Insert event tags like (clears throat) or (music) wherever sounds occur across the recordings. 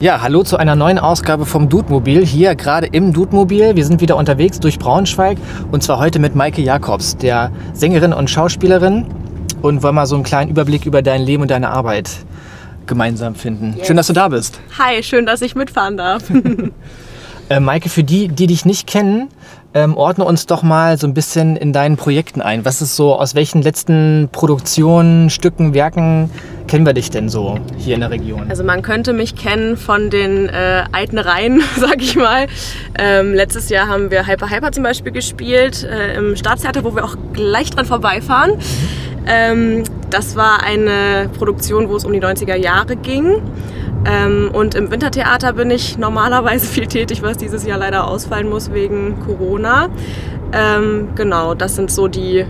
Ja, hallo zu einer neuen Ausgabe vom Dudemobil. Hier gerade im Dudemobil. Wir sind wieder unterwegs durch Braunschweig und zwar heute mit Maike Jakobs, der Sängerin und Schauspielerin und wollen mal so einen kleinen Überblick über dein Leben und deine Arbeit gemeinsam finden. Yes. Schön, dass du da bist. Hi, schön, dass ich mitfahren darf. (laughs) Äh, Maike, für die, die dich nicht kennen, ähm, ordne uns doch mal so ein bisschen in deinen Projekten ein. Was ist so, aus welchen letzten Produktionen, Stücken, Werken kennen wir dich denn so hier in der Region? Also man könnte mich kennen von den äh, alten Reihen, (laughs) sag ich mal. Ähm, letztes Jahr haben wir Hyper Hyper zum Beispiel gespielt äh, im Staatstheater, wo wir auch gleich dran vorbeifahren. Ähm, das war eine Produktion, wo es um die 90er Jahre ging. Ähm, und im Wintertheater bin ich normalerweise viel tätig, was dieses Jahr leider ausfallen muss wegen Corona. Ähm, genau, das sind so die,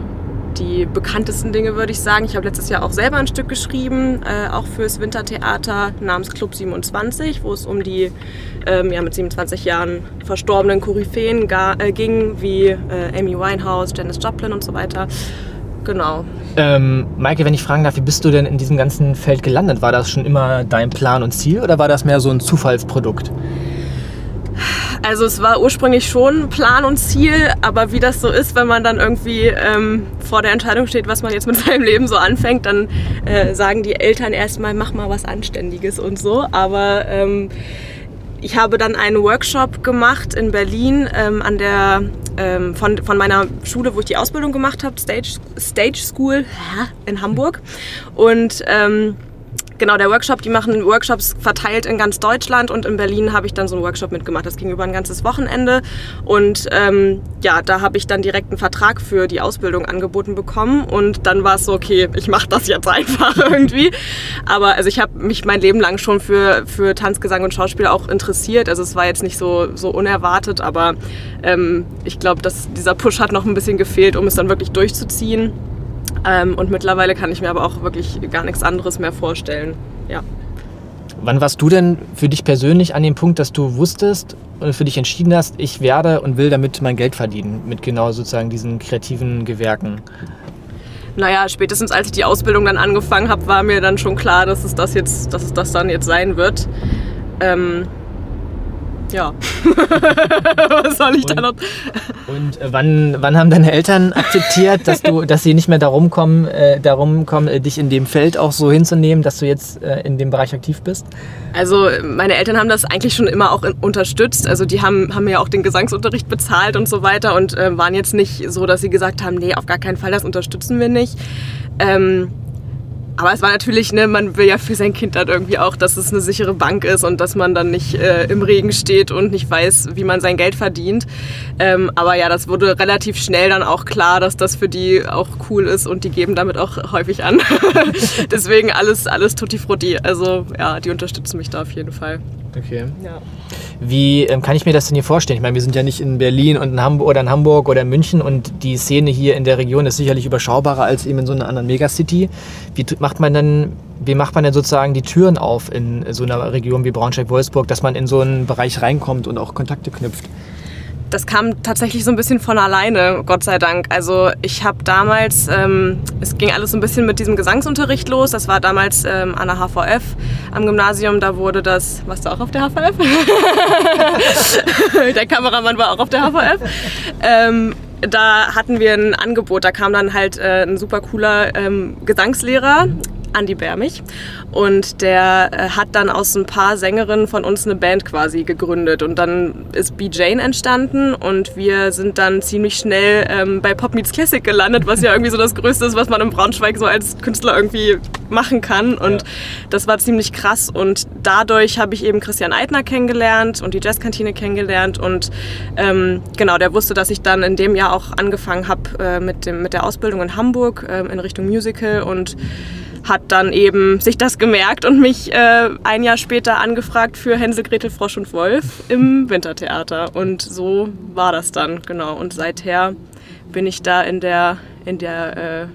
die bekanntesten Dinge, würde ich sagen. Ich habe letztes Jahr auch selber ein Stück geschrieben, äh, auch fürs Wintertheater namens Club 27, wo es um die ähm, ja, mit 27 Jahren verstorbenen Koryphäen äh, ging, wie äh, Amy Winehouse, Janis Joplin und so weiter. Genau. Ähm, Maike, wenn ich fragen darf, wie bist du denn in diesem ganzen Feld gelandet? War das schon immer dein Plan und Ziel oder war das mehr so ein Zufallsprodukt? Also es war ursprünglich schon Plan und Ziel, aber wie das so ist, wenn man dann irgendwie ähm, vor der Entscheidung steht, was man jetzt mit (laughs) seinem Leben so anfängt, dann äh, sagen die Eltern erstmal, mach mal was Anständiges und so. Aber ähm, ich habe dann einen Workshop gemacht in Berlin ähm, an der, ähm, von, von meiner Schule, wo ich die Ausbildung gemacht habe, Stage, Stage School in Hamburg. Und ähm, genau, der Workshop, die machen Workshops verteilt in ganz Deutschland und in Berlin habe ich dann so einen Workshop mitgemacht. Das ging über ein ganzes Wochenende und ähm, ja, da habe ich dann direkt einen Vertrag für die Ausbildung angeboten bekommen und dann war es so, okay, ich mache das jetzt (laughs) einfach irgendwie. Aber also ich habe mich mein Leben lang schon für, für Tanz, Gesang und Schauspiel auch interessiert. Also es war jetzt nicht so, so unerwartet, aber ähm, ich glaube, dass dieser Push hat noch ein bisschen gefehlt, um es dann wirklich durchzuziehen. Ähm, und mittlerweile kann ich mir aber auch wirklich gar nichts anderes mehr vorstellen. Ja. Wann warst du denn für dich persönlich an dem Punkt, dass du wusstest und für dich entschieden hast, ich werde und will damit mein Geld verdienen, mit genau sozusagen diesen kreativen Gewerken? Naja, spätestens als ich die Ausbildung dann angefangen habe, war mir dann schon klar, dass es das jetzt, dass es das dann jetzt sein wird. Ähm, ja. (laughs) Was soll ich und, da noch? Und äh, wann, wann haben deine Eltern akzeptiert, dass du, dass sie nicht mehr darum kommen, äh, darum kommen, äh, dich in dem Feld auch so hinzunehmen, dass du jetzt äh, in dem Bereich aktiv bist? Also meine Eltern haben das eigentlich schon immer auch in, unterstützt. Also die haben, haben mir auch den Gesangsunterricht bezahlt und so weiter und äh, waren jetzt nicht so, dass sie gesagt haben, nee, auf gar keinen Fall, das unterstützen wir nicht. Ähm, aber es war natürlich, ne, man will ja für sein Kind dann irgendwie auch, dass es eine sichere Bank ist und dass man dann nicht äh, im Regen steht und nicht weiß, wie man sein Geld verdient. Ähm, aber ja, das wurde relativ schnell dann auch klar, dass das für die auch cool ist und die geben damit auch häufig an. (laughs) Deswegen alles, alles tutti frutti. Also ja, die unterstützen mich da auf jeden Fall. Okay. Ja. Wie ähm, kann ich mir das denn hier vorstellen? Ich meine, wir sind ja nicht in Berlin und in Hamburg oder in Hamburg oder in München und die Szene hier in der Region ist sicherlich überschaubarer als eben in so einer anderen Megacity. Wie macht man denn, wie macht man denn sozusagen die Türen auf in so einer Region wie Braunschweig-Wolfsburg, dass man in so einen Bereich reinkommt und auch Kontakte knüpft? Das kam tatsächlich so ein bisschen von alleine, Gott sei Dank. Also ich habe damals, ähm, es ging alles so ein bisschen mit diesem Gesangsunterricht los. Das war damals ähm, an der HVF am Gymnasium. Da wurde das, warst du auch auf der HVF? (laughs) der Kameramann war auch auf der HVF. Ähm, da hatten wir ein Angebot. Da kam dann halt äh, ein super cooler ähm, Gesangslehrer, Andy Bärmich. Und der äh, hat dann aus ein paar Sängerinnen von uns eine Band quasi gegründet. Und dann ist B. Jane entstanden und wir sind dann ziemlich schnell ähm, bei Pop Meets Classic gelandet, was ja irgendwie so das Größte ist, was man in Braunschweig so als Künstler irgendwie machen kann. Und ja. das war ziemlich krass. Und dadurch habe ich eben Christian Eitner kennengelernt und die Jazzkantine kennengelernt. Und ähm, genau, der wusste, dass ich dann in dem Jahr auch angefangen habe äh, mit, mit der Ausbildung in Hamburg äh, in Richtung Musical und hat dann eben sich das gemerkt und mich äh, ein Jahr später angefragt für Hänsel, Gretel, Frosch und Wolf im Wintertheater. Und so war das dann, genau. Und seither bin ich da in der, in der äh,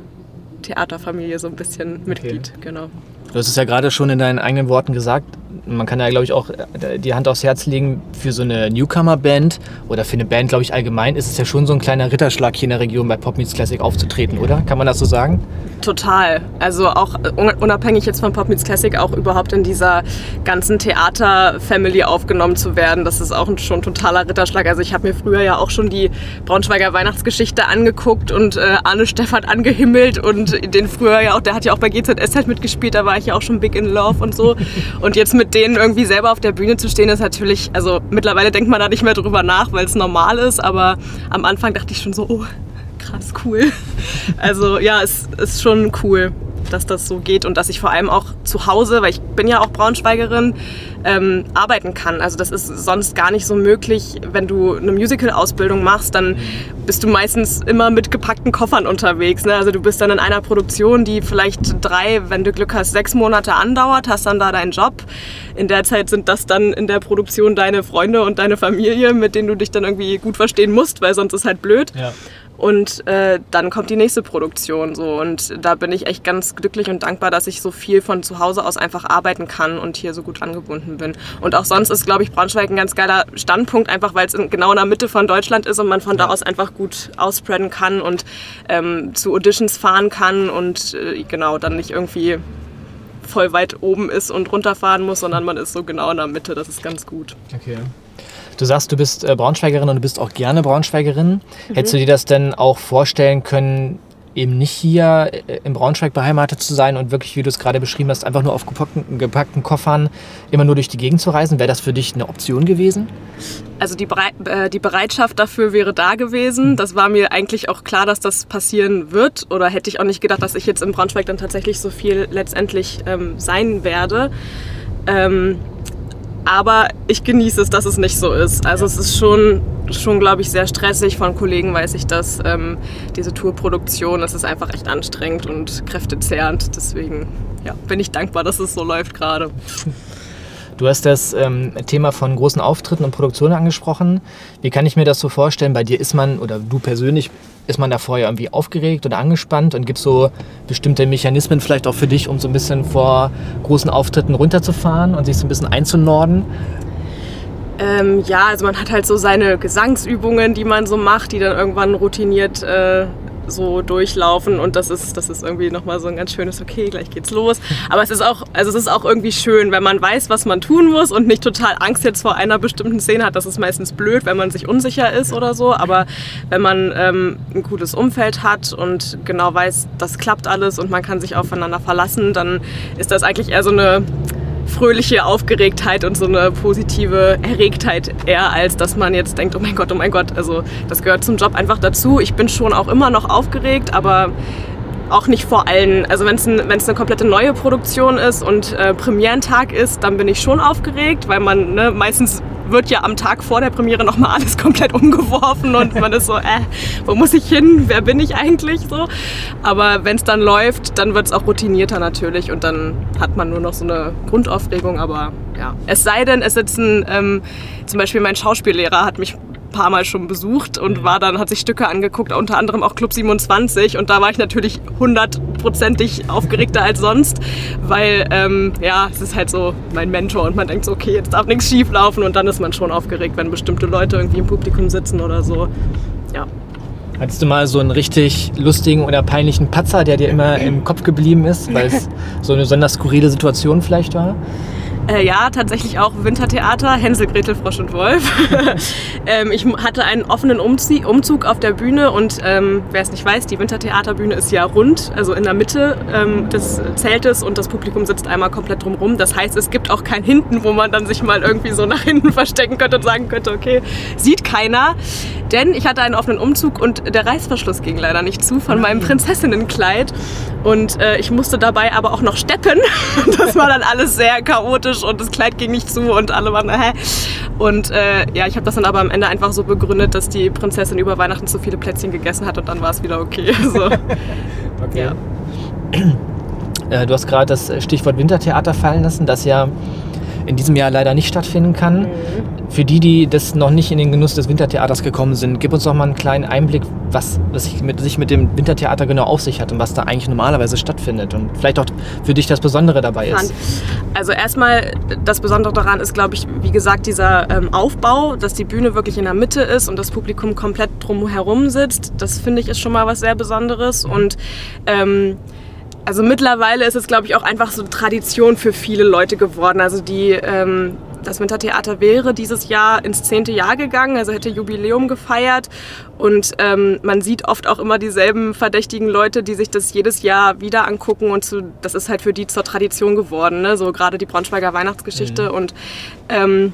Theaterfamilie so ein bisschen Mitglied, okay. genau. Du hast es ja gerade schon in deinen eigenen Worten gesagt, man kann ja, glaube ich, auch äh, die Hand aufs Herz legen, für so eine Newcomer-Band oder für eine Band, glaube ich, allgemein, ist es ja schon so ein kleiner Ritterschlag hier in der Region bei Pop Meets Classic aufzutreten, oder? Kann man das so sagen? Total. Also auch unabhängig jetzt von Pop Meets Classic, auch überhaupt in dieser ganzen Theater-Family aufgenommen zu werden, das ist auch schon ein totaler Ritterschlag. Also ich habe mir früher ja auch schon die Braunschweiger Weihnachtsgeschichte angeguckt und äh, Arne Steffert angehimmelt und den früher ja auch, der hat ja auch bei GZS halt mitgespielt, da war ich ja auch schon big in love und so. Und jetzt mit denen irgendwie selber auf der Bühne zu stehen, ist natürlich, also mittlerweile denkt man da nicht mehr drüber nach, weil es normal ist, aber am Anfang dachte ich schon so, oh, krass cool. (laughs) Also ja, es ist schon cool, dass das so geht und dass ich vor allem auch zu Hause, weil ich bin ja auch Braunschweigerin, ähm, arbeiten kann. Also das ist sonst gar nicht so möglich. Wenn du eine Musical-Ausbildung machst, dann bist du meistens immer mit gepackten Koffern unterwegs. Ne? Also du bist dann in einer Produktion, die vielleicht drei, wenn du Glück hast, sechs Monate andauert, hast dann da deinen Job. In der Zeit sind das dann in der Produktion deine Freunde und deine Familie, mit denen du dich dann irgendwie gut verstehen musst, weil sonst ist halt blöd. Ja. Und äh, dann kommt die nächste Produktion so. Und da bin ich echt ganz glücklich und dankbar, dass ich so viel von zu Hause aus einfach arbeiten kann und hier so gut angebunden bin. Und auch sonst ist, glaube ich, Braunschweig ein ganz geiler Standpunkt, einfach weil es genau in der Mitte von Deutschland ist und man von ja. da aus einfach gut ausspreaden kann und ähm, zu Auditions fahren kann und äh, genau dann nicht irgendwie voll weit oben ist und runterfahren muss, sondern man ist so genau in der Mitte. Das ist ganz gut. Okay. Du sagst, du bist äh, Braunschweigerin und du bist auch gerne Braunschweigerin. Mhm. Hättest du dir das denn auch vorstellen können, eben nicht hier äh, im Braunschweig beheimatet zu sein und wirklich, wie du es gerade beschrieben hast, einfach nur auf gepackten, gepackten Koffern immer nur durch die Gegend zu reisen? Wäre das für dich eine Option gewesen? Also die, Bereit äh, die Bereitschaft dafür wäre da gewesen. Mhm. Das war mir eigentlich auch klar, dass das passieren wird. Oder hätte ich auch nicht gedacht, dass ich jetzt in Braunschweig dann tatsächlich so viel letztendlich ähm, sein werde. Ähm, aber ich genieße es, dass es nicht so ist. Also es ist schon, schon glaube ich, sehr stressig. Von Kollegen weiß ich das. Ähm, diese Tourproduktion, das ist einfach echt anstrengend und kräftezehrend. Deswegen ja, bin ich dankbar, dass es so läuft gerade. (laughs) Du hast das ähm, Thema von großen Auftritten und Produktionen angesprochen. Wie kann ich mir das so vorstellen? Bei dir ist man, oder du persönlich, ist man da vorher irgendwie aufgeregt oder angespannt und gibt es so bestimmte Mechanismen vielleicht auch für dich, um so ein bisschen vor großen Auftritten runterzufahren und sich so ein bisschen einzunorden? Ähm, ja, also man hat halt so seine Gesangsübungen, die man so macht, die dann irgendwann routiniert äh, so durchlaufen und das ist, das ist irgendwie nochmal so ein ganz schönes, okay, gleich geht's los. Aber es ist auch, also es ist auch irgendwie schön, wenn man weiß, was man tun muss und nicht total Angst jetzt vor einer bestimmten Szene hat. Das ist meistens blöd, wenn man sich unsicher ist oder so. Aber wenn man ähm, ein gutes Umfeld hat und genau weiß, das klappt alles und man kann sich aufeinander verlassen, dann ist das eigentlich eher so eine fröhliche Aufgeregtheit und so eine positive Erregtheit eher, als dass man jetzt denkt, oh mein Gott, oh mein Gott. Also das gehört zum Job einfach dazu. Ich bin schon auch immer noch aufgeregt, aber auch nicht vor allen. Also wenn es ein, eine komplette neue Produktion ist und äh, Premierentag ist, dann bin ich schon aufgeregt, weil man ne, meistens wird ja am Tag vor der Premiere nochmal alles (laughs) komplett umgeworfen und man ist so, äh, wo muss ich hin? Wer bin ich eigentlich so? Aber wenn es dann läuft, dann wird es auch routinierter natürlich und dann hat man nur noch so eine Grundaufregung, aber ja. Es sei denn, es sitzen, ähm, zum Beispiel mein Schauspiellehrer hat mich paar Mal schon besucht und war dann, hat sich Stücke angeguckt, unter anderem auch Club 27 und da war ich natürlich hundertprozentig aufgeregter als sonst, weil ähm, ja, es ist halt so mein Mentor und man denkt so, okay, jetzt darf nichts schief laufen und dann ist man schon aufgeregt, wenn bestimmte Leute irgendwie im Publikum sitzen oder so. Ja. Hattest du mal so einen richtig lustigen oder peinlichen Patzer, der dir immer im Kopf geblieben ist, weil es (laughs) so eine besonders skurrile Situation vielleicht war? Äh, ja, tatsächlich auch Wintertheater, Hänsel, Gretel, Frosch und Wolf. (laughs) ähm, ich hatte einen offenen Umzie Umzug auf der Bühne und ähm, wer es nicht weiß, die Wintertheaterbühne ist ja rund, also in der Mitte ähm, des Zeltes und das Publikum sitzt einmal komplett drumherum. Das heißt, es gibt auch kein Hinten, wo man dann sich mal irgendwie so nach hinten (laughs) verstecken könnte und sagen könnte, okay, sieht keiner. Denn ich hatte einen offenen Umzug und der Reißverschluss ging leider nicht zu von meinem Prinzessinnenkleid. Und äh, ich musste dabei aber auch noch steppen. (laughs) Das war dann alles sehr chaotisch komisch und das Kleid ging nicht zu und alle waren, hä? Und äh, ja, ich habe das dann aber am Ende einfach so begründet, dass die Prinzessin über Weihnachten zu viele Plätzchen gegessen hat und dann war es wieder okay. (laughs) So. (laughs) okay. Ja. Äh, du hast gerade das Stichwort Wintertheater fallen lassen, das ja in diesem Jahr leider nicht stattfinden kann. Mhm. Für die, die das noch nicht in den Genuss des Wintertheaters gekommen sind, gib uns doch mal einen kleinen Einblick, was, was sich, mit, sich mit dem Wintertheater genau auf sich hat und was da eigentlich normalerweise stattfindet und vielleicht auch für dich das Besondere dabei ist. Also erstmal, das Besondere daran ist, glaube ich, wie gesagt, dieser ähm, Aufbau, dass die Bühne wirklich in der Mitte ist und das Publikum komplett drumherum sitzt. Das finde ich ist schon mal was sehr Besonderes und ähm, also mittlerweile ist es, glaube ich, auch einfach so Tradition für viele Leute geworden. Also die, ähm, das Wintertheater wäre dieses Jahr ins zehnte Jahr gegangen, also hätte Jubiläum gefeiert. Und ähm, man sieht oft auch immer dieselben verdächtigen Leute, die sich das jedes Jahr wieder angucken. Und zu, das ist halt für die zur Tradition geworden. Ne? So gerade die Braunschweiger Weihnachtsgeschichte. Mhm. Und ähm,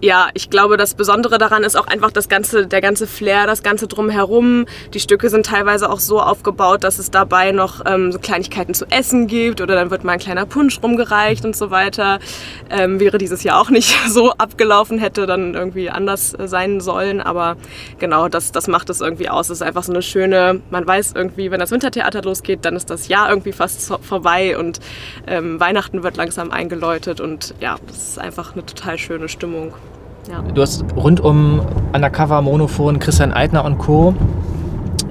ja, ich glaube, das Besondere daran ist auch einfach das ganze, der ganze Flair, das ganze drumherum. Die Stücke sind teilweise auch so aufgebaut, dass es dabei noch ähm, so Kleinigkeiten zu essen gibt oder dann wird mal ein kleiner Punsch rumgereicht und so weiter. Ähm, wäre dieses Jahr auch nicht (laughs) so abgelaufen, hätte dann irgendwie anders sein sollen. Aber genau, das, das macht es irgendwie aus. Es ist einfach so eine schöne, man weiß irgendwie, wenn das Wintertheater losgeht, dann ist das Jahr irgendwie fast vorbei und ähm, Weihnachten wird langsam eingeläutet und ja, das ist einfach eine total schöne Stimmung. Ja. Du hast rund um Undercover, Monophon, Christian Eitner und Co.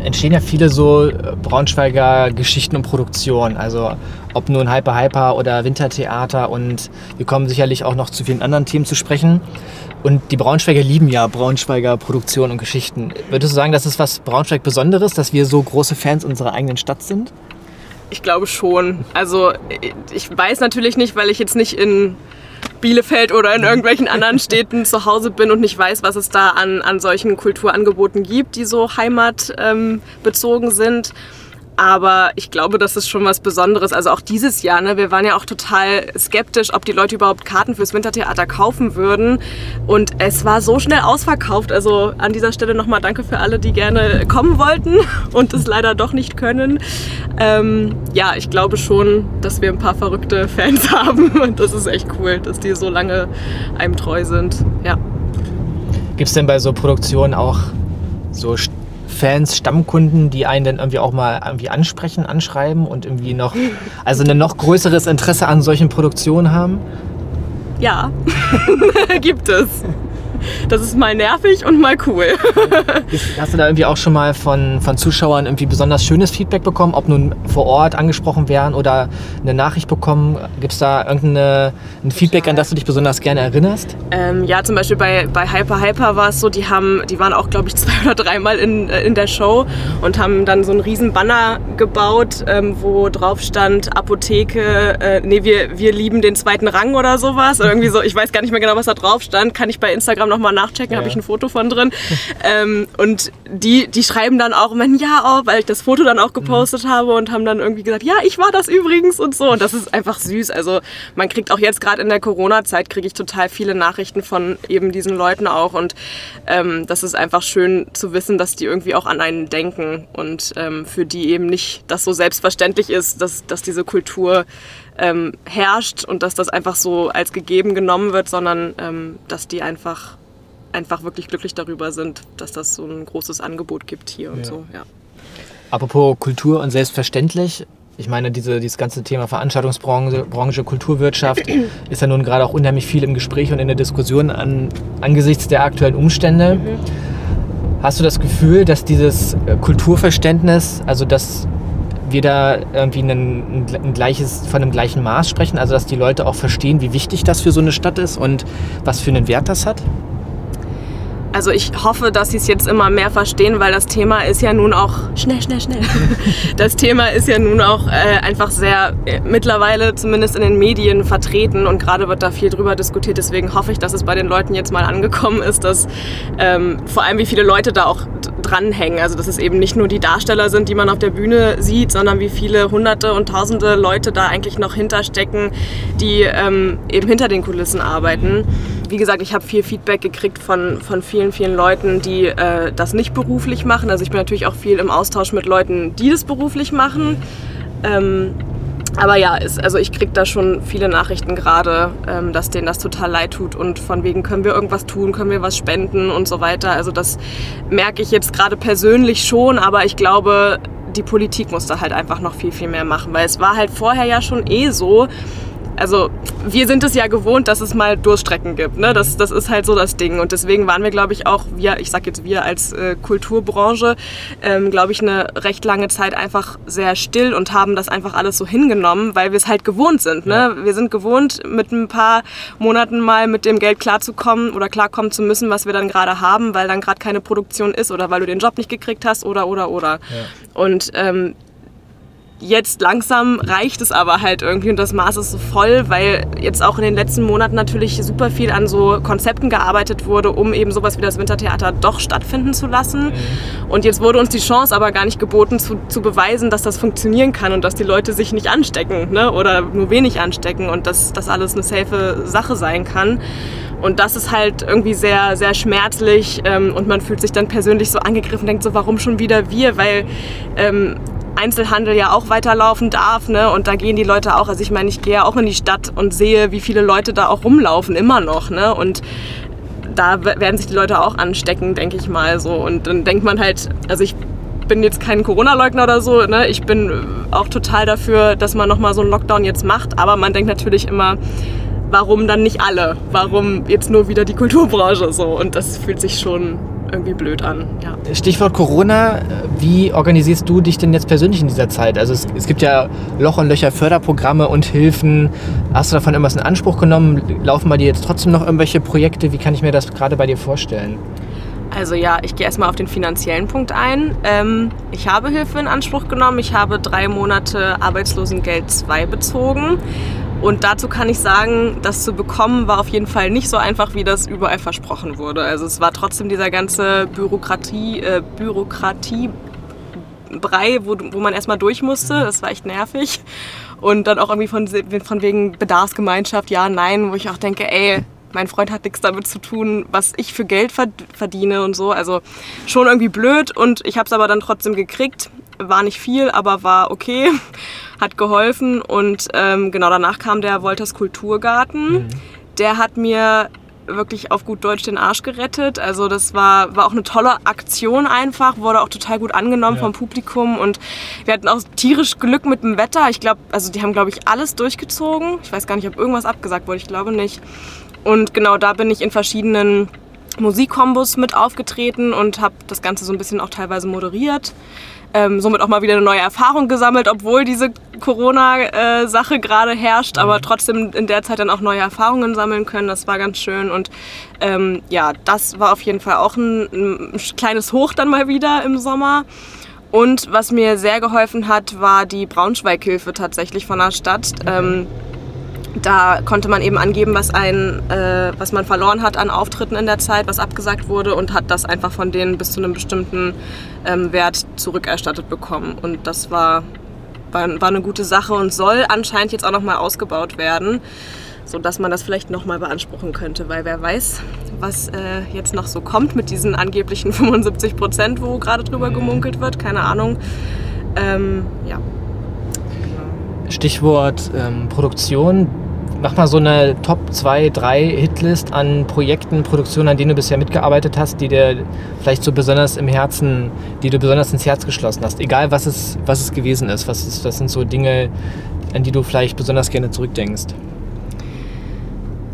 entstehen ja viele so äh, Braunschweiger Geschichten und Produktionen. Also ob nun Hyper Hyper oder Wintertheater und wir kommen sicherlich auch noch zu vielen anderen Themen zu sprechen. Und die Braunschweiger lieben ja Braunschweiger Produktionen und Geschichten. Würdest du sagen, das ist was Braunschweig Besonderes, dass wir so große Fans unserer eigenen Stadt sind? Ich glaube schon. Also ich weiß natürlich nicht, weil ich jetzt nicht in Bielefeld oder in irgendwelchen anderen Städten zu Hause bin und nicht weiß, was es da an, an solchen Kulturangeboten gibt, die so heimatbezogen ähm, sind. Aber ich glaube, das ist schon was Besonderes. Also auch dieses Jahr, ne, wir waren ja auch total skeptisch, ob die Leute überhaupt Karten fürs Wintertheater kaufen würden. Und es war so schnell ausverkauft. Also an dieser Stelle nochmal danke für alle, die gerne kommen wollten (laughs) und es leider doch nicht können. Ähm, ja, ich glaube schon, dass wir ein paar verrückte Fans (laughs) haben. Und das ist echt cool, dass die so lange einem treu sind. Ja. Gibt es denn bei so Produktionen auch so Fans, Stammkunden, die einen dann irgendwie auch mal irgendwie ansprechen, anschreiben und irgendwie noch, also ein noch größeres Interesse an solchen Produktionen haben? Ja, (laughs) gibt es das ist mal nervig und mal cool. (laughs) Hast du da irgendwie auch schon mal von, von Zuschauern irgendwie besonders schönes Feedback bekommen, ob nun vor Ort angesprochen werden oder eine Nachricht bekommen? Gibt es da irgendein Feedback, an das du dich besonders gerne erinnerst? Ähm, ja, zum Beispiel bei, bei Hyper Hyper war es so, die, haben, die waren auch, glaube ich, (laughs) zwei oder dreimal in, äh, in der Show und haben dann so einen riesen Banner gebaut, ähm, wo drauf stand Apotheke, äh, nee, wir, wir lieben den zweiten Rang oder sowas. Oder irgendwie so, ich weiß gar nicht mehr genau, was da drauf stand. Kann ich bei Instagram noch nochmal nachchecken, ja. habe ich ein Foto von drin. (laughs) ähm, und die, die schreiben dann auch immer ja, oh, weil ich das Foto dann auch gepostet mhm. habe und haben dann irgendwie gesagt, ja, ich war das übrigens und so. Und das ist einfach süß. Also man kriegt auch jetzt gerade in der Corona-Zeit, kriege ich total viele Nachrichten von eben diesen Leuten auch. Und ähm, das ist einfach schön zu wissen, dass die irgendwie auch an einen denken und ähm, für die eben nicht das so selbstverständlich ist, dass, dass diese Kultur ähm, herrscht und dass das einfach so als gegeben genommen wird, sondern ähm, dass die einfach einfach wirklich glücklich darüber sind, dass das so ein großes Angebot gibt hier und so. Ja. Apropos Kultur und selbstverständlich, ich meine, diese, dieses ganze Thema Veranstaltungsbranche, Branche, Kulturwirtschaft (clears throat) ist ja nun gerade auch unheimlich viel im Gespräch und in der Diskussion an, angesichts der aktuellen Umstände. Mhm. Hast du das Gefühl, dass dieses äh, Kulturverständnis, also dass wir da irgendwie ein, ein, gleiches, von einem gleichen Maß sprechen, also dass die Leute auch verstehen, wie wichtig das für so eine Stadt ist und was für einen Wert das hat? Also ich hoffe, dass sie es jetzt immer mehr verstehen, weil das Thema ist ja nun auch schnell, schnell, schnell. (laughs) Das Thema ist ja nun auch äh, einfach sehr äh, mittlerweile zumindest in den Medien vertreten und gerade wird da viel drüber diskutiert. Deswegen hoffe ich, dass es bei den Leuten jetzt mal angekommen ist, dass ähm, vor allem wie viele Leute da auch dranhängen. Also dass es eben nicht nur die Darsteller sind, die man auf der Bühne sieht, sondern wie viele hunderte und tausende Leute da eigentlich noch hinterstecken, die ähm, eben hinter den Kulissen arbeiten. Wie gesagt, ich habe viel Feedback gekriegt von, von vielen, vielen Leuten, die äh, das nicht beruflich machen. Also ich bin natürlich auch viel im Austausch mit Leuten, die das beruflich machen. Ähm, aber ja, ist, also ich kriege da schon viele Nachrichten gerade, ähm, dass denen das total leid tut und von wegen können wir irgendwas tun, können wir was spenden und so weiter. Also das merke ich jetzt gerade persönlich schon, aber ich glaube, die Politik muss da halt einfach noch viel, viel mehr machen, weil es war halt vorher ja schon eh so, also wir sind es ja gewohnt, dass es mal Durststrecken gibt. Ne? Das, das ist halt so das Ding. Und deswegen waren wir, glaube ich, auch, wir, ich sag jetzt wir als äh, Kulturbranche, ähm, glaube ich, eine recht lange Zeit einfach sehr still und haben das einfach alles so hingenommen, weil wir es halt gewohnt sind. Ne? Ja. Wir sind gewohnt, mit ein paar Monaten mal mit dem Geld klarzukommen oder klarkommen zu müssen, was wir dann gerade haben, weil dann gerade keine Produktion ist oder weil du den Job nicht gekriegt hast oder, oder, oder. Ja. Und ähm, Jetzt langsam reicht es aber halt irgendwie und das Maß ist so voll, weil jetzt auch in den letzten Monaten natürlich super viel an so Konzepten gearbeitet wurde, um eben sowas wie das Wintertheater doch stattfinden zu lassen. Mhm. Und jetzt wurde uns die Chance aber gar nicht geboten, zu, zu beweisen, dass das funktionieren kann und dass die Leute sich nicht anstecken ne? oder nur wenig anstecken und dass das alles eine safe Sache sein kann. Und das ist halt irgendwie sehr, sehr schmerzlich ähm, und man fühlt sich dann persönlich so angegriffen, und denkt so, warum schon wieder wir? Weil ähm, Einzelhandel ja auch weiterlaufen darf. Ne? Und da gehen die Leute auch. Also ich meine, ich gehe ja auch in die Stadt und sehe, wie viele Leute da auch rumlaufen, immer noch. Ne? Und da werden sich die Leute auch anstecken, denke ich mal so. Und dann denkt man halt, also ich bin jetzt kein Corona-Leugner oder so. Ne? Ich bin auch total dafür, dass man nochmal so einen Lockdown jetzt macht. Aber man denkt natürlich immer, warum dann nicht alle? Warum jetzt nur wieder die Kulturbranche so? Und das fühlt sich schon irgendwie blöd an. Ja. Stichwort Corona, wie organisierst du dich denn jetzt persönlich in dieser Zeit? Also es, es, gibt ja Loch und Löcher Förderprogramme und Hilfen. Hast du davon irgendwas in Anspruch genommen? Laufen bei dir jetzt trotzdem noch irgendwelche Projekte? Wie kann ich mir das gerade bei dir vorstellen? Also ja, ich gehe erstmal auf den finanziellen Punkt ein. Ähm, ich habe Hilfe in Anspruch genommen. Ich habe drei Monate Arbeitslosengeld 2 bezogen. Und dazu kann ich sagen, das zu bekommen war auf jeden Fall nicht so einfach, wie das überall versprochen wurde. Also es war trotzdem dieser ganze Bürokratie, äh, Bürokratie Brei, wo, wo man erstmal durch musste. Das war echt nervig. Und dann auch irgendwie von, von wegen Bedarfsgemeinschaft, ja, nein, wo ich auch denke, ey, mein Freund hat nichts damit zu tun, was ich für Geld verdiene und so. Also schon irgendwie blöd und ich habe es aber dann trotzdem gekriegt. War nicht viel, aber war okay (laughs) hat geholfen und ähm, genau danach kam der Wolters Kulturgarten. Mhm. Der hat mir wirklich auf gut Deutsch den Arsch gerettet. Also das war, war auch eine tolle Aktion einfach, wurde auch total gut angenommen ja. vom Publikum und wir hatten auch tierisch Glück mit dem Wetter. Ich glaube, also die haben, glaube ich, alles durchgezogen. Ich weiß gar nicht, ob irgendwas abgesagt wurde, ich glaube nicht. Und genau da bin ich in verschiedenen Musikkombos mit aufgetreten und habe das Ganze so ein bisschen auch teilweise moderiert ähm, somit auch mal wieder eine neue Erfahrung gesammelt, obwohl diese Corona-Sache gerade herrscht, aber mhm. trotzdem in der Zeit dann auch neue Erfahrungen sammeln können. Das war ganz schön und ähm, ja, das war auf jeden Fall auch ein, ein kleines Hoch dann mal wieder im Sommer. Und was mir sehr geholfen hat, war die Braunschweig-Hilfe tatsächlich von der Stadt. Ähm, da konnte man eben angeben, was, ein, äh, was man verloren hat an Auftritten in der Zeit, was abgesagt wurde und hat das einfach von denen bis zu einem bestimmten ähm, Wert zurückerstattet bekommen. Und das war, war, war eine gute Sache und soll anscheinend jetzt auch nochmal ausgebaut werden, sodass man das vielleicht nochmal beanspruchen könnte, weil wer weiß, was äh, jetzt noch so kommt mit diesen angeblichen (laughs) 75 Prozent, wo gerade drüber gemunkelt wird, keine Ahnung. Ähm, ja. Stichwort ähm, Produktion mach mal so eine Top 2, 3 Hitlist an Projekten, Produktionen, an denen du bisher mitgearbeitet hast, die dir vielleicht so besonders im Herzen, die du besonders ins Herz geschlossen hast. Egal, was es, was es gewesen ist. Was, ist, was sind so Dinge, an die du vielleicht besonders gerne zurückdenkst?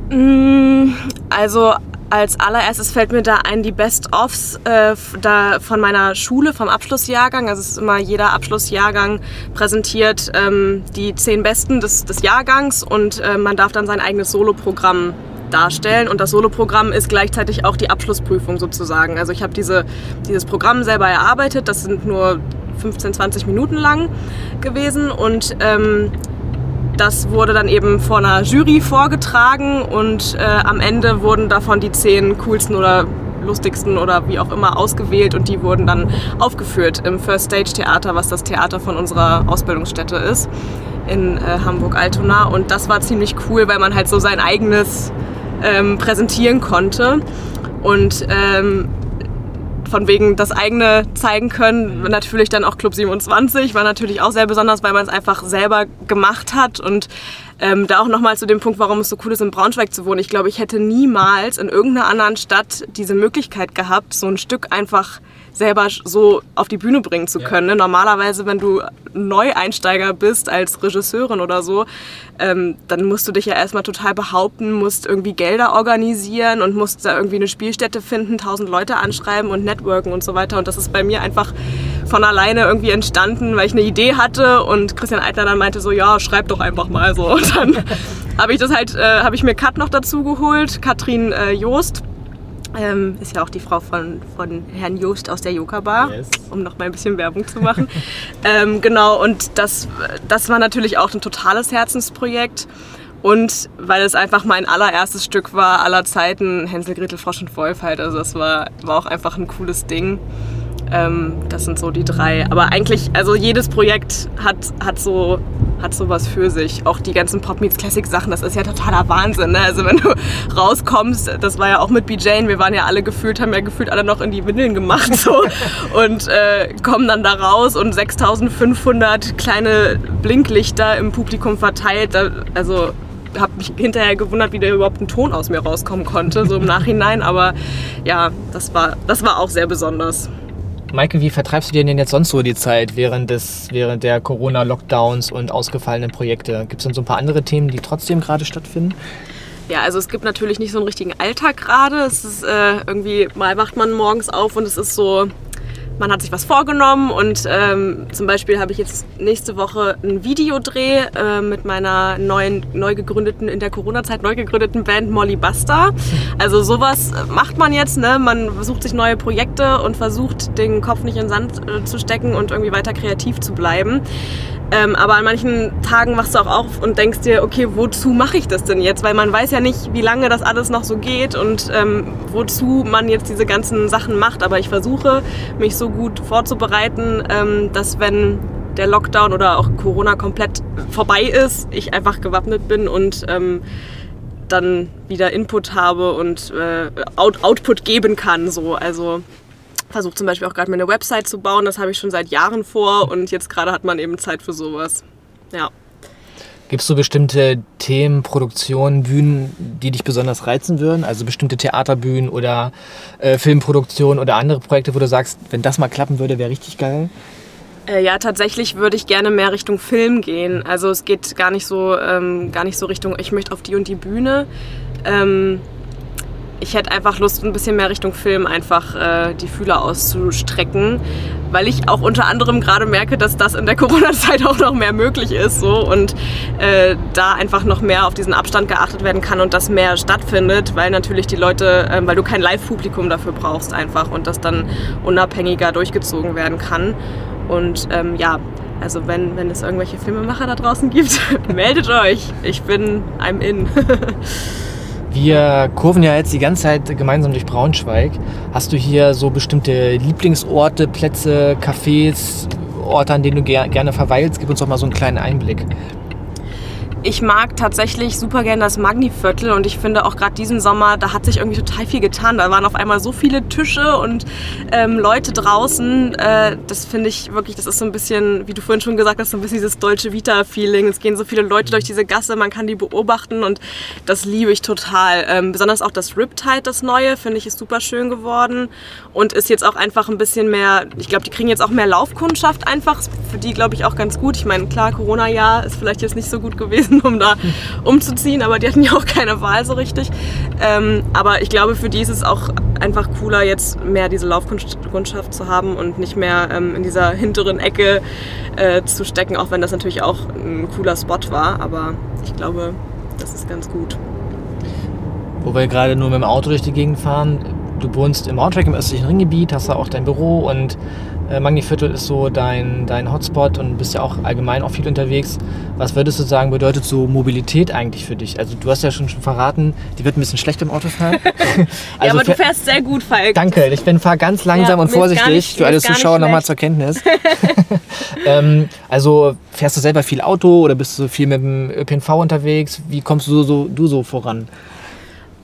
Mm, also als allererstes fällt mir da ein die Best-ofs äh, von meiner Schule, vom Abschlussjahrgang. Also es ist immer jeder Abschlussjahrgang präsentiert ähm, die zehn Besten des, des Jahrgangs und äh, man darf dann sein eigenes Soloprogramm darstellen. Und das Soloprogramm ist gleichzeitig auch die Abschlussprüfung sozusagen. Also ich habe diese, dieses Programm selber erarbeitet. Das sind nur 15, 20 Minuten lang gewesen und ähm, das wurde dann eben vor einer Jury vorgetragen und äh, am Ende wurden davon die zehn coolsten oder lustigsten oder wie auch immer ausgewählt und die wurden dann aufgeführt im First Stage Theater, was das Theater von unserer Ausbildungsstätte ist in äh, Hamburg-Altona. Und das war ziemlich cool, weil man halt so sein eigenes ähm, präsentieren konnte. Und ähm, von wegen das eigene zeigen können. Natürlich dann auch Club 27 war natürlich auch sehr besonders, weil man es einfach selber gemacht hat und ähm, da auch nochmal zu dem Punkt, warum es so cool ist, in Braunschweig zu wohnen. Ich glaube, ich hätte niemals in irgendeiner anderen Stadt diese Möglichkeit gehabt, so ein Stück einfach selber so auf die Bühne bringen zu können. Ja. Ne? Normalerweise, wenn du Neueinsteiger bist als Regisseurin oder so, ähm, dann musst du dich ja erstmal total behaupten, musst irgendwie Gelder organisieren und musst da irgendwie eine Spielstätte finden, tausend Leute anschreiben und networken und so weiter. Und das ist bei mir einfach von alleine irgendwie entstanden, weil ich eine Idee hatte und Christian Eitler dann meinte so, ja, schreib doch einfach mal so. (laughs) Und dann (laughs) habe ich das halt, äh, habe ich mir Kat noch dazu geholt, Katrin äh, Joost ähm, ist ja auch die Frau von, von Herrn Joost aus der Yoga Bar, yes. um noch mal ein bisschen Werbung zu machen. (laughs) ähm, genau, und das, das war natürlich auch ein totales Herzensprojekt. Und weil es einfach mein allererstes Stück war aller Zeiten, Hänsel, Gretel, Frosch und Wolf halt. Also das war, war auch einfach ein cooles Ding. Ähm, das sind so die drei. Aber eigentlich, also jedes Projekt hat, hat so hat sowas für sich. Auch die ganzen Pop Meets Classic Sachen, das ist ja totaler Wahnsinn. Ne? Also wenn du (laughs) rauskommst, das war ja auch mit BJ, wir waren ja alle gefühlt, haben ja gefühlt alle noch in die Windeln gemacht so (laughs) und äh, kommen dann da raus und 6500 kleine Blinklichter im Publikum verteilt. Also habe mich hinterher gewundert, wie da überhaupt ein Ton aus mir rauskommen konnte, so im Nachhinein. Aber ja, das war, das war auch sehr besonders. Maike, wie vertreibst du dir denn jetzt sonst so die Zeit während, des, während der Corona-Lockdowns und ausgefallenen Projekte? Gibt es denn so ein paar andere Themen, die trotzdem gerade stattfinden? Ja, also es gibt natürlich nicht so einen richtigen Alltag gerade. Es ist äh, irgendwie, mal wacht man morgens auf und es ist so, man hat sich was vorgenommen und ähm, zum Beispiel habe ich jetzt nächste Woche einen Videodreh äh, mit meiner neuen, neu gegründeten, in der Corona-Zeit neu gegründeten Band Molly Buster. Also sowas macht man jetzt, ne? man sucht sich neue Projekte und versucht den Kopf nicht in den Sand äh, zu stecken und irgendwie weiter kreativ zu bleiben. Ähm, aber an manchen Tagen wachst du auch auf und denkst dir, okay, wozu mache ich das denn jetzt? Weil man weiß ja nicht, wie lange das alles noch so geht und ähm, wozu man jetzt diese ganzen Sachen macht. Aber ich versuche, mich so gut vorzubereiten, ähm, dass wenn der Lockdown oder auch Corona komplett vorbei ist, ich einfach gewappnet bin und ähm, dann wieder Input habe und äh, Out Output geben kann. So. Also versuche zum Beispiel auch gerade meine Website zu bauen. Das habe ich schon seit Jahren vor und jetzt gerade hat man eben Zeit für sowas. Ja. Gibt es so bestimmte Themen, Produktionen, Bühnen, die dich besonders reizen würden? Also bestimmte Theaterbühnen oder äh, Filmproduktionen oder andere Projekte, wo du sagst, wenn das mal klappen würde, wäre richtig geil? Äh, ja, tatsächlich würde ich gerne mehr Richtung Film gehen. Also es geht gar nicht so, ähm, gar nicht so Richtung, ich möchte auf die und die Bühne. Ähm, ich hätte einfach Lust, ein bisschen mehr Richtung Film einfach äh, die Fühler auszustrecken, weil ich auch unter anderem gerade merke, dass das in der (laughs) Corona-Zeit auch noch mehr möglich ist so und äh, da einfach noch mehr auf diesen Abstand geachtet werden kann und das mehr stattfindet, weil natürlich die Leute, äh, weil du kein Live-Publikum dafür brauchst einfach und das dann unabhängiger durchgezogen werden kann. Und ähm, ja, also wenn, wenn es irgendwelche Filmemacher da draußen gibt, (laughs) meldet euch. Ich bin I'm in. (laughs) Wir kurven ja jetzt die ganze Zeit gemeinsam durch Braunschweig. Hast du hier so bestimmte Lieblingsorte, Plätze, Cafés, Orte, an denen du ger gerne verweilst? Gib uns doch mal so einen kleinen Einblick. Ich mag tatsächlich super gerne das Magni-Viertel und ich finde auch gerade diesen Sommer, da hat sich irgendwie total viel getan. Da waren auf einmal so viele Tische und ähm, Leute draußen. Äh, das finde ich wirklich, das ist so ein bisschen, wie du vorhin schon gesagt hast, so ein bisschen dieses deutsche Vita-Feeling. Es gehen so viele Leute durch diese Gasse, man kann die beobachten und das liebe ich total. Ähm, besonders auch das Riptide, das neue, finde ich, ist super schön geworden und ist jetzt auch einfach ein bisschen mehr, ich glaube, die kriegen jetzt auch mehr Laufkundschaft einfach. Für die, glaube ich, auch ganz gut. Ich meine, klar, Corona-Jahr ist vielleicht jetzt nicht so gut gewesen gewesen, um da umzuziehen, aber die hatten ja auch keine Wahl so richtig. Ähm, aber ich glaube, für die ist es auch einfach cooler, jetzt mehr diese Laufkundschaft zu haben und nicht mehr ähm, in dieser hinteren Ecke äh, zu stecken, auch wenn das natürlich auch ein cooler Spot war. Aber ich glaube, das ist ganz gut. Wo wir gerade nur mit dem Auto durch die Gegend fahren, du wohnst im Outtrack im östlichen Ringgebiet, hast da auch dein Büro und äh, Magniviertel ist so dein, dein Hotspot und bist ja auch allgemein auch viel unterwegs. Was würdest du sagen, bedeutet so Mobilität eigentlich für dich? Also du hast ja schon, schon verraten, die wird ein bisschen schlecht im Autofahren. (laughs) also ja, aber du fährst sehr gut, Falk. Danke, ich bin fahr ganz langsam ja, und vorsichtig, nicht, für alle Zuschauer nochmal zur Kenntnis. (laughs) (laughs) ähm, also fährst du selber viel Auto oder bist du viel mit dem ÖPNV unterwegs? Wie kommst du so, du so voran?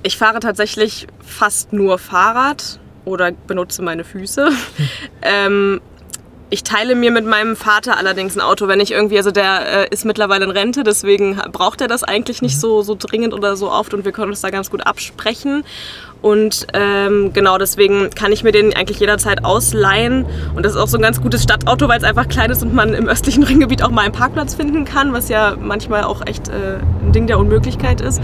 Ich fahre tatsächlich fast nur Fahrrad oder benutze meine Füße. Hm. (laughs) Ähm, ich teile mir mit meinem Vater allerdings ein Auto, wenn ich irgendwie, also der äh, ist mittlerweile in Rente, deswegen braucht er das eigentlich nicht so, so dringend oder so oft und wir können uns da ganz gut absprechen. Und ähm, genau deswegen kann ich mir den eigentlich jederzeit ausleihen. Und das ist auch so ein ganz gutes Stadtauto, weil es einfach klein ist und man im östlichen (laughs) Ringgebiet auch mal einen Parkplatz finden kann, was ja manchmal auch echt äh, ein Ding der Unmöglichkeit ist.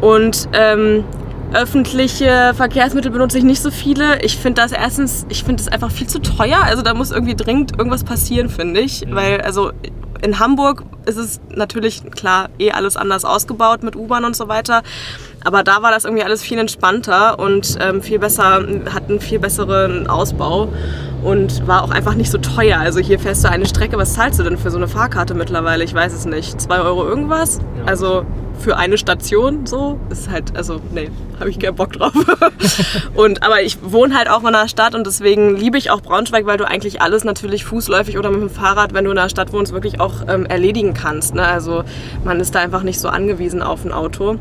Und ähm, öffentliche Verkehrsmittel benutze ich nicht so viele. Ich finde das erstens, ich finde das einfach viel zu teuer. Also da muss irgendwie dringend irgendwas passieren, finde ich. Mhm. Weil, also in Hamburg ist es natürlich klar eh alles anders ausgebaut mit U-Bahn und so weiter. Aber da war das irgendwie alles viel entspannter und ähm, viel besser, hat einen viel besseren Ausbau und war auch einfach nicht so teuer. Also hier fährst du eine Strecke, was zahlst du denn für so eine Fahrkarte mittlerweile? Ich weiß es nicht. Zwei Euro irgendwas? Ja. Also für eine Station so ist halt, also nee, habe ich keinen Bock drauf. (laughs) und aber ich wohne halt auch in einer Stadt und deswegen liebe ich auch Braunschweig, weil du eigentlich alles natürlich fußläufig oder mit dem Fahrrad, wenn du in einer Stadt wohnst, wirklich auch ähm, erledigen kannst. Ne? Also man ist da einfach nicht so angewiesen auf ein Auto.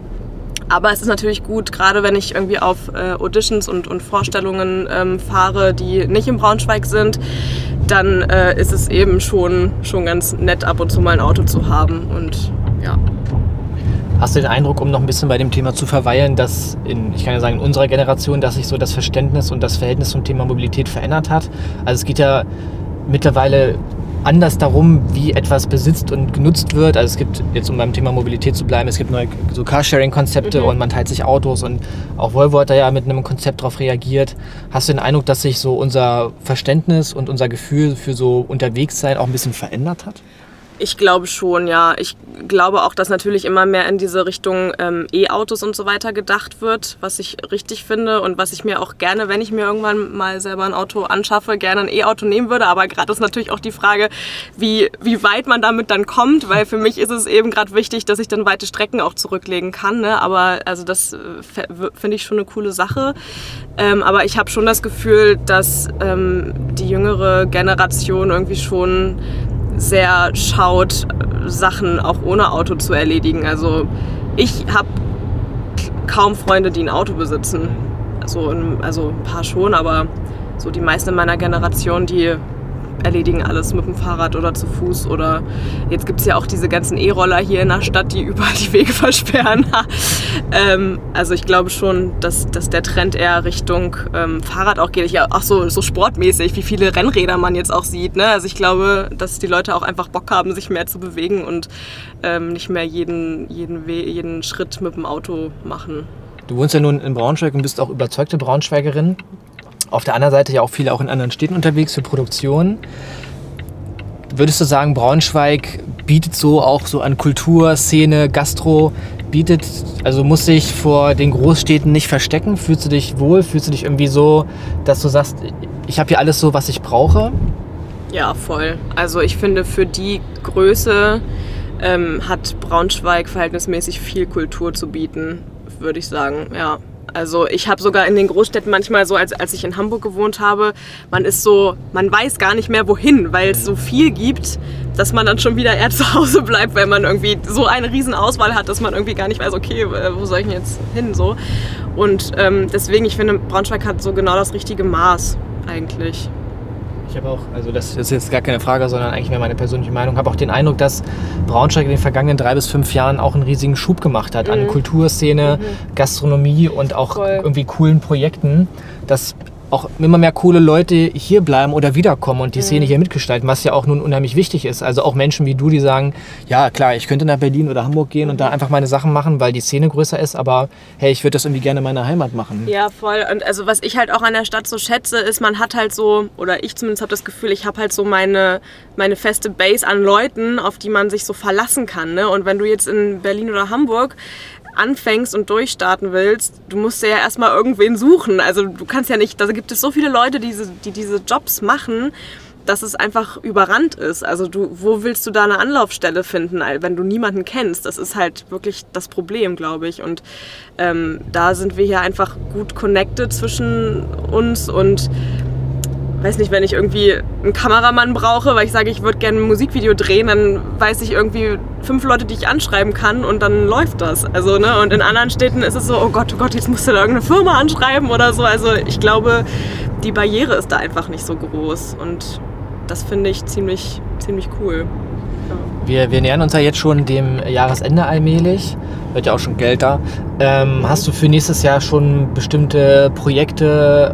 Aber es ist natürlich gut, gerade wenn ich irgendwie auf äh, Auditions und, und Vorstellungen ähm, fahre, die nicht in Braunschweig sind, dann äh, ist es eben schon, schon ganz nett, ab und zu mal ein Auto zu haben. Und ja. Hast du den Eindruck, um noch ein bisschen bei dem Thema zu verweilen, dass in, ich kann ja sagen, in unserer Generation, dass sich so das Verständnis und das Verhältnis zum Thema Mobilität verändert hat? Also es geht ja mittlerweile anders darum, wie etwas besitzt und genutzt wird. Also es gibt, jetzt um beim Thema Mobilität zu bleiben, es gibt neue so Carsharing-Konzepte mhm. und man teilt sich Autos und auch Volvo hat da ja mit einem Konzept darauf reagiert. Hast du den Eindruck, dass sich so unser Verständnis und unser Gefühl für so unterwegs sein auch ein bisschen verändert hat? Ich glaube schon, ja. Ich glaube auch, dass natürlich immer mehr in diese Richtung ähm, E-Autos und so weiter gedacht wird, was ich richtig finde und was ich mir auch gerne, wenn ich mir irgendwann mal selber ein Auto anschaffe, gerne ein E-Auto nehmen würde. Aber gerade ist natürlich auch die Frage, wie, wie weit man damit dann kommt, weil für mich ist es eben gerade wichtig, dass ich dann weite Strecken auch zurücklegen kann. Ne? Aber also das äh, finde ich schon eine coole Sache. Ähm, aber ich habe schon das Gefühl, dass ähm, die jüngere Generation irgendwie schon sehr schaut, Sachen auch ohne Auto zu erledigen. Also ich habe kaum Freunde, die ein Auto besitzen. Also, also ein paar schon, aber so die meisten in meiner Generation, die erledigen alles mit dem Fahrrad oder zu Fuß oder jetzt gibt es ja auch diese ganzen E-Roller hier in der Stadt, die (laughs) überall die Wege versperren. (laughs) ähm, also ich glaube schon, dass, dass der Trend eher Richtung ähm, Fahrrad auch geht. Ich, auch so, so sportmäßig, wie viele Rennräder man jetzt auch sieht. Ne? Also ich glaube, dass die Leute auch einfach Bock haben, sich mehr zu bewegen und ähm, nicht mehr jeden, jeden, jeden Schritt mit dem Auto machen. Du wohnst ja nun in Braunschweig und bist auch überzeugte Braunschweigerin auf der anderen Seite ja auch viele auch in anderen Städten unterwegs für Produktion. Würdest du sagen, Braunschweig bietet so auch so an Kultur, Szene, Gastro, bietet, also muss sich vor den Großstädten nicht verstecken? Fühlst du dich wohl? Fühlst du dich irgendwie so, dass du sagst, ich habe hier alles so, was ich brauche? Ja, voll. Also ich finde, für die Größe ähm, hat Braunschweig verhältnismäßig viel Kultur zu bieten, würde ich sagen, ja. Also ich habe sogar in den Großstädten manchmal so, als, als ich in Hamburg gewohnt habe, man ist so, man weiß gar nicht mehr wohin, weil es so viel gibt, dass man dann schon wieder eher (laughs) zu Hause bleibt, weil man irgendwie so eine riesen Auswahl hat, dass man irgendwie gar nicht weiß, okay, äh, wo soll ich denn jetzt hin so. Und ähm, deswegen, ich finde, Braunschweig hat so genau das richtige Maß eigentlich. Ich habe auch, also das ist jetzt gar keine Frage, sondern eigentlich mehr meine persönliche Meinung, habe auch den Eindruck, dass Braunschweig in den vergangenen drei bis fünf Jahren auch einen riesigen Schub gemacht hat mhm. an Kulturszene, mhm. Gastronomie und auch Voll. irgendwie coolen Projekten. Das auch immer mehr coole Leute hier bleiben oder wiederkommen und die Szene mhm. hier mitgestalten, was ja auch nun unheimlich wichtig ist. Also auch Menschen wie du, die sagen, ja klar, ich könnte nach Berlin oder Hamburg gehen und da einfach meine Sachen machen, weil die Szene größer ist, aber hey, ich würde das irgendwie gerne in meiner Heimat machen. Ja, voll. Und also was ich halt auch an der Stadt so schätze, ist, man hat halt so, oder ich zumindest habe das Gefühl, ich habe halt so meine, meine feste Base an Leuten, auf die man sich so verlassen kann. Ne? Und wenn du jetzt in Berlin oder Hamburg anfängst und durchstarten willst, du musst ja erstmal irgendwen suchen. Also du kannst ja nicht, da gibt es so viele Leute, die diese, die diese Jobs machen, dass es einfach überrannt ist. Also du, wo willst du da eine Anlaufstelle finden, wenn du niemanden kennst? Das ist halt wirklich das Problem, glaube ich. Und ähm, da sind wir hier einfach gut connected zwischen uns und weiß nicht, wenn ich irgendwie einen Kameramann brauche, weil ich sage, ich würde gerne ein Musikvideo drehen, dann weiß ich irgendwie fünf Leute, die ich anschreiben kann und dann läuft das. Also, ne? Und in anderen Städten ist es so, oh Gott, oh Gott, jetzt musst du da irgendeine Firma anschreiben oder so. Also ich glaube, die Barriere ist da einfach nicht so groß. Und das finde ich ziemlich, ziemlich cool. Wir, wir nähern uns ja jetzt schon dem Jahresende allmählich. Wird ja auch schon Geld da. Ähm, hast du für nächstes Jahr schon bestimmte Projekte,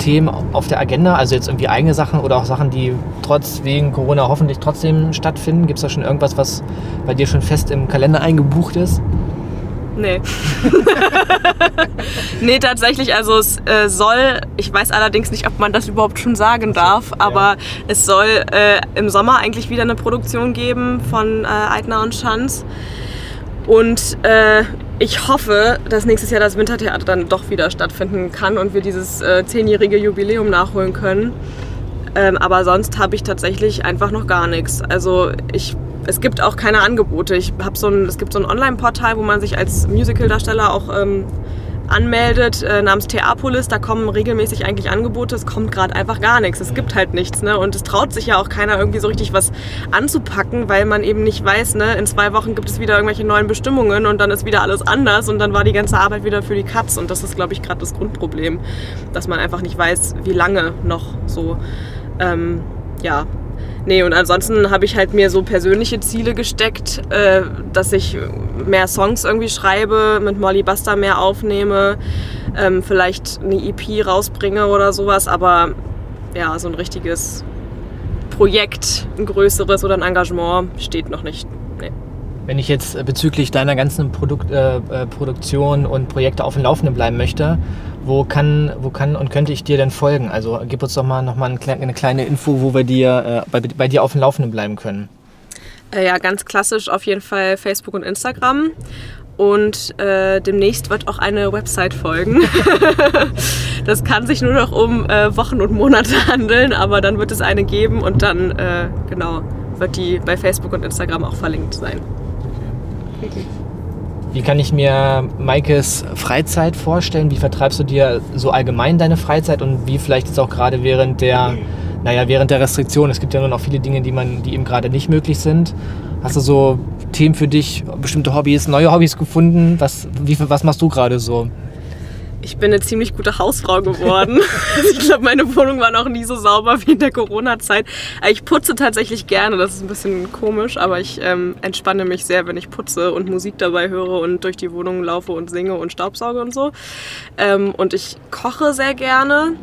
Themen auf der Agenda? Also jetzt irgendwie eigene Sachen oder auch Sachen, die trotz wegen Corona hoffentlich trotzdem stattfinden? Gibt es da schon irgendwas, was bei dir schon fest im Kalender eingebucht ist? Nee. (laughs) nee, tatsächlich, also es äh, soll, ich weiß allerdings nicht, ob man das überhaupt schon sagen darf, aber ja. es soll äh, im Sommer eigentlich wieder eine Produktion geben von äh, Eitner und Schanz. Und äh, ich hoffe, dass nächstes Jahr das Wintertheater dann doch wieder stattfinden kann und wir dieses äh, zehnjährige Jubiläum nachholen können. Ähm, aber sonst habe ich tatsächlich einfach noch gar nichts. Also ich es gibt auch keine Angebote. Ich habe so ein, es gibt so ein Online-Portal, wo man sich als Musical-Darsteller auch ähm, anmeldet, äh, namens Theapolis. Da kommen regelmäßig eigentlich Angebote. Es kommt gerade einfach gar nichts. Es gibt halt nichts. Ne? Und es traut sich ja auch keiner irgendwie so richtig was anzupacken, weil man eben nicht weiß, ne? in zwei Wochen gibt es wieder irgendwelche neuen Bestimmungen und dann ist wieder alles anders und dann war die ganze Arbeit wieder für die Katz. Und das ist, glaube ich, gerade das Grundproblem, dass man einfach nicht weiß, wie lange noch so. Ähm, ja, Nee, und ansonsten habe ich halt mir so persönliche Ziele gesteckt, äh, dass ich mehr Songs irgendwie schreibe, mit Molly Buster mehr aufnehme, ähm, vielleicht eine EP rausbringe oder sowas, aber ja, so ein richtiges Projekt, ein größeres oder ein Engagement steht noch nicht. Wenn ich jetzt bezüglich deiner ganzen Produkt, äh, äh Produktion und Projekte auf dem Laufenden bleiben möchte, wo kann, wo kann und könnte ich dir denn folgen? Also gib uns doch mal noch mal eine kleine Info, wo wir dir, äh, bei, bei dir auf dem Laufenden bleiben können. Äh, ja, ganz klassisch auf jeden Fall Facebook und Instagram. Und äh, demnächst wird auch eine Website folgen. (laughs) das kann sich nur noch um äh, Wochen und Monate (laughs) handeln, aber dann wird es eine geben und dann äh, genau wird die bei Facebook und Instagram auch verlinkt sein. Wie kann ich mir Maikes Freizeit vorstellen? Wie vertreibst du dir so allgemein deine Freizeit und wie vielleicht jetzt auch gerade während der, naja, während der Restriktion? Es gibt ja nur noch viele Dinge, die man, die eben gerade nicht möglich sind. Hast du so Themen für dich, bestimmte Hobbys, neue Hobbys gefunden? Was, wie, was machst du gerade so? Ich bin eine ziemlich gute Hausfrau geworden. (laughs) (laughs) ich glaube, meine Wohnung war noch nie so sauber wie in der Corona-Zeit. Ich putze tatsächlich gerne, das ist ein bisschen komisch, aber ich ähm, entspanne mich sehr, wenn ich putze und Musik dabei höre und durch die Wohnung laufe und singe und staubsauge und so. Ähm, und ich koche sehr gerne.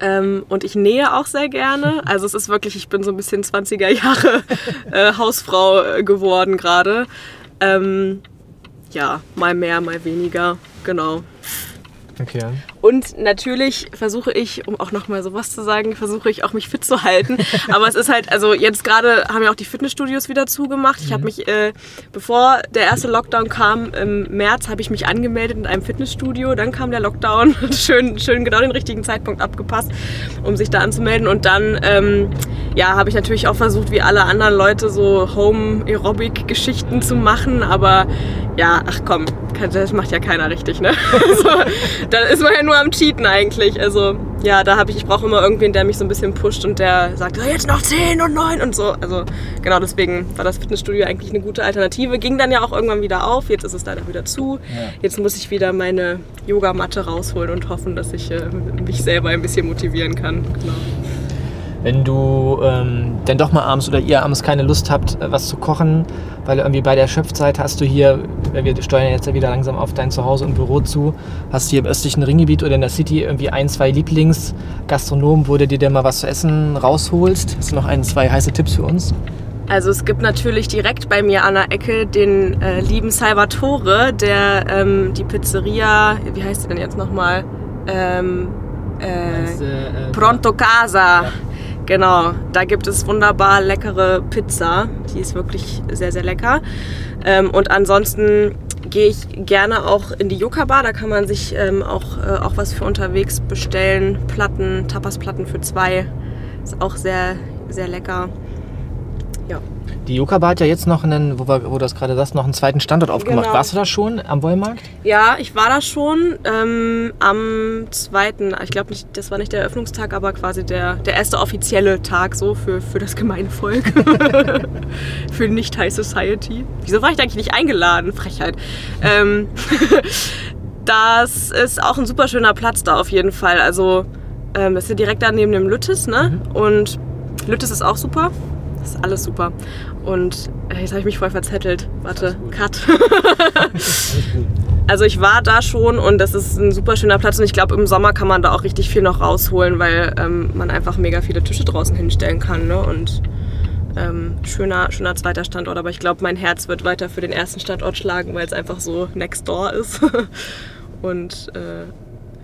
Ähm, und ich nähe auch sehr gerne. (laughs) Also es ist wirklich, ich bin so ein bisschen 20er Jahre äh, Hausfrau äh, geworden gerade. Ähm, ja, mal mehr, mal weniger, genau. Okay. Und natürlich versuche ich, um auch nochmal sowas zu sagen, versuche ich auch mich fit zu halten. (laughs) Aber es ist halt, also jetzt gerade haben ja auch die Fitnessstudios wieder zugemacht. Ich habe mhm. mich, äh, bevor der erste Lockdown kam, im März, habe ich mich angemeldet in einem Fitnessstudio. Dann kam der Lockdown, (laughs) schön, schön genau den richtigen Zeitpunkt abgepasst, um sich da anzumelden. Und dann, ähm, ja, habe ich natürlich auch versucht, wie alle anderen Leute so Home-Aerobic-Geschichten zu machen. Aber ja, ach komm, das macht ja keiner richtig, ne? (laughs) so, dann ist man ja nur am Cheaten eigentlich. Also ja, da habe ich, ich brauche immer irgendwen, der mich so ein bisschen pusht und der sagt, jetzt noch 10 und 9 und so. Also genau deswegen war das Fitnessstudio eigentlich eine gute Alternative. Ging dann ja auch irgendwann wieder auf, jetzt ist es leider wieder zu. Ja. Jetzt muss ich wieder meine Yogamatte rausholen und hoffen, dass ich äh, mich selber ein bisschen motivieren kann. Genau wenn du ähm, dann doch mal abends oder ihr abends keine Lust habt, äh, was zu kochen, weil irgendwie bei der Schöpfzeit hast du hier, wir steuern jetzt ja wieder langsam auf dein Zuhause und Büro zu, hast du hier im östlichen Ringgebiet oder in der City irgendwie ein, zwei Lieblingsgastronomen, wo du dir denn mal was zu essen rausholst? Hast du noch ein, zwei heiße Tipps für uns? Also es gibt natürlich direkt bei mir an der Ecke den äh, lieben Salvatore, der ähm, die Pizzeria, wie heißt die denn jetzt nochmal? Ähm, äh, äh, Pronto Casa. Ja Genau, da gibt es wunderbar leckere Pizza. Die ist wirklich sehr, sehr lecker. Ähm, und ansonsten gehe ich gerne auch in die Yucca Bar. Da kann man sich ähm, auch, äh, auch was für unterwegs bestellen. Platten, Tapasplatten für zwei. Ist auch sehr, sehr lecker. Die Yucca-Bar hat ja jetzt noch einen, wo, wir, wo du das gerade sagst, noch einen zweiten Standort aufgemacht. Genau. Warst du da schon am Wollmarkt? Ja, ich war da schon ähm, am zweiten, ich glaube nicht, das war nicht der Eröffnungstag, aber quasi der, der erste offizielle Tag so für, für das Gemeinvolk. (laughs) für nicht High Society. Wieso war ich da eigentlich nicht eingeladen? Frechheit. Ähm, (laughs) das ist auch ein super schöner Platz da auf jeden Fall. Also ähm, das ist ja direkt da neben dem Lüttes, ne? Mhm. Und Lüttes ist auch super. Das ist alles super. Und äh, jetzt habe ich mich voll verzettelt. Warte, Cut. (laughs) also ich war da schon und das ist ein super schöner Platz und ich glaube im Sommer kann man da auch richtig viel noch rausholen, weil ähm, man einfach mega viele Tische draußen hinstellen kann. Ne? Und ähm, schöner, schöner zweiter Standort, aber ich glaube, mein Herz wird weiter für den ersten Standort schlagen, weil es einfach so next door ist. (laughs) und äh,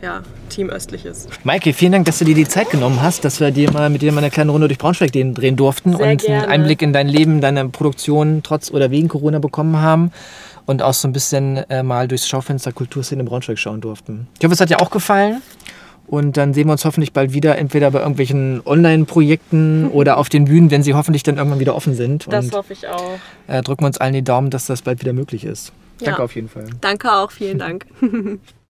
ja, Team Östlich ist. Maike, vielen Dank, dass du dir die Zeit genommen hast, dass wir dir mal mit dir mal eine kleine Runde durch Braunschweig drehen durften Sehr und gerne. einen Einblick in dein Leben, deine Produktion trotz oder wegen Corona bekommen haben und auch so ein bisschen äh, mal durchs Schaufenster Kulturszene in Braunschweig schauen durften. Ich hoffe, es hat dir auch gefallen. Und dann sehen wir uns hoffentlich bald wieder, entweder bei irgendwelchen Online-Projekten (laughs) oder auf den Bühnen, wenn sie hoffentlich dann irgendwann wieder offen sind. Das und hoffe ich auch. äh, drücken wir uns allen die Daumen, dass das bald wieder möglich ist. Ja. Danke auf jeden Fall. Danke auch, vielen Dank. (laughs)